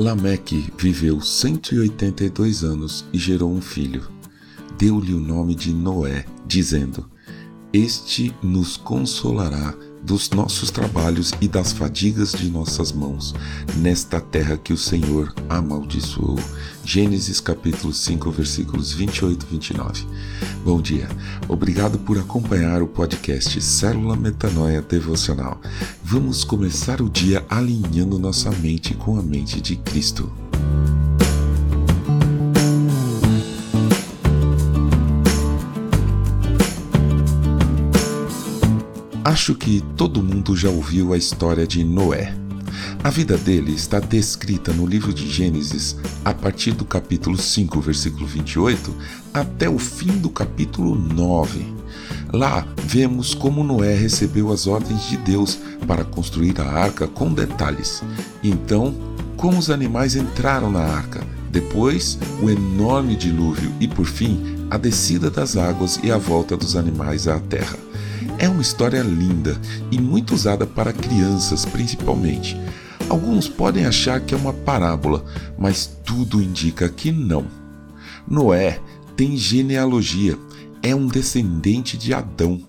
Lameque viveu 182 anos e gerou um filho. Deu-lhe o nome de Noé, dizendo: Este nos consolará dos nossos trabalhos e das fadigas de nossas mãos, nesta terra que o Senhor amaldiçoou. Gênesis capítulo 5, versículos 28 e 29. Bom dia. Obrigado por acompanhar o podcast Célula Metanoia Devocional. Vamos começar o dia alinhando nossa mente com a mente de Cristo. Acho que todo mundo já ouviu a história de Noé. A vida dele está descrita no livro de Gênesis a partir do capítulo 5, versículo 28, até o fim do capítulo 9. Lá vemos como Noé recebeu as ordens de Deus para construir a arca com detalhes. Então, como os animais entraram na arca, depois o enorme dilúvio e, por fim, a descida das águas e a volta dos animais à terra. É uma história linda e muito usada para crianças, principalmente. Alguns podem achar que é uma parábola, mas tudo indica que não. Noé tem genealogia, é um descendente de Adão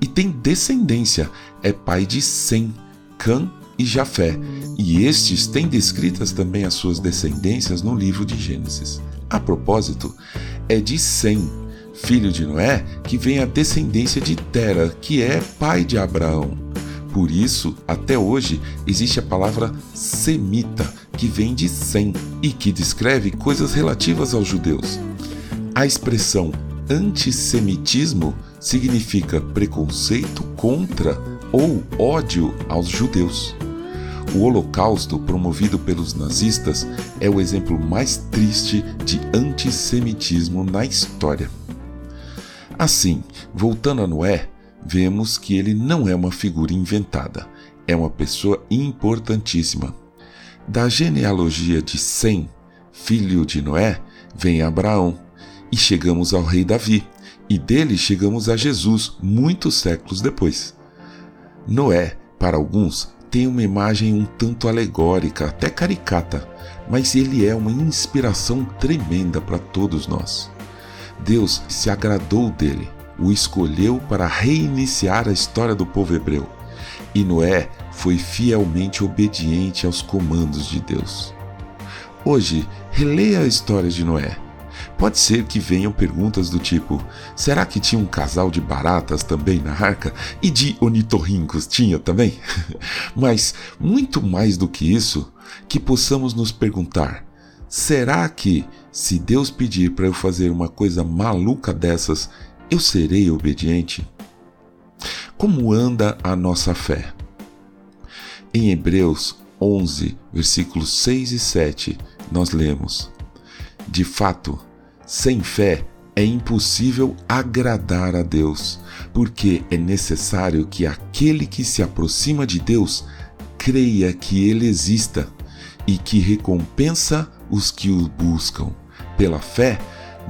e tem descendência, é pai de Sem, Cã e Jafé, e estes têm descritas também as suas descendências no livro de Gênesis. A propósito, é de Sem filho de Noé, que vem a descendência de Tera, que é pai de Abraão. Por isso, até hoje, existe a palavra semita, que vem de Sem e que descreve coisas relativas aos judeus. A expressão antissemitismo significa preconceito contra ou ódio aos judeus. O Holocausto, promovido pelos nazistas, é o exemplo mais triste de antissemitismo na história. Assim, voltando a Noé, vemos que ele não é uma figura inventada, é uma pessoa importantíssima. Da genealogia de Sem, filho de Noé, vem Abraão, e chegamos ao rei Davi, e dele chegamos a Jesus muitos séculos depois. Noé, para alguns, tem uma imagem um tanto alegórica, até caricata, mas ele é uma inspiração tremenda para todos nós. Deus se agradou dele, o escolheu para reiniciar a história do povo hebreu. E Noé foi fielmente obediente aos comandos de Deus. Hoje, releia a história de Noé. Pode ser que venham perguntas do tipo: será que tinha um casal de baratas também na arca? E de onitorrincos tinha também? Mas, muito mais do que isso, que possamos nos perguntar: Será que, se Deus pedir para eu fazer uma coisa maluca dessas, eu serei obediente? Como anda a nossa fé? Em Hebreus 11, versículos 6 e 7, nós lemos: De fato, sem fé é impossível agradar a Deus, porque é necessário que aquele que se aproxima de Deus creia que Ele exista e que recompensa os que o buscam. Pela fé,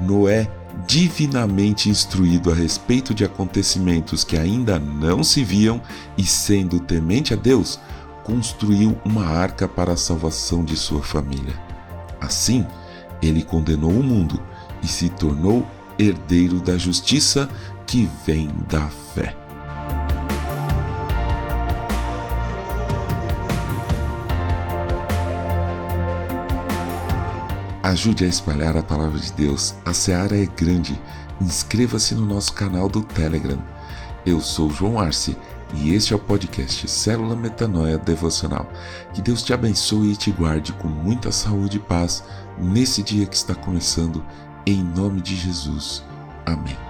Noé, divinamente instruído a respeito de acontecimentos que ainda não se viam e sendo temente a Deus, construiu uma arca para a salvação de sua família. Assim, ele condenou o mundo e se tornou herdeiro da justiça que vem da fé. Ajude a espalhar a palavra de Deus. A seara é grande. Inscreva-se no nosso canal do Telegram. Eu sou João Arce e este é o podcast Célula Metanoia Devocional. Que Deus te abençoe e te guarde com muita saúde e paz nesse dia que está começando, em nome de Jesus. Amém.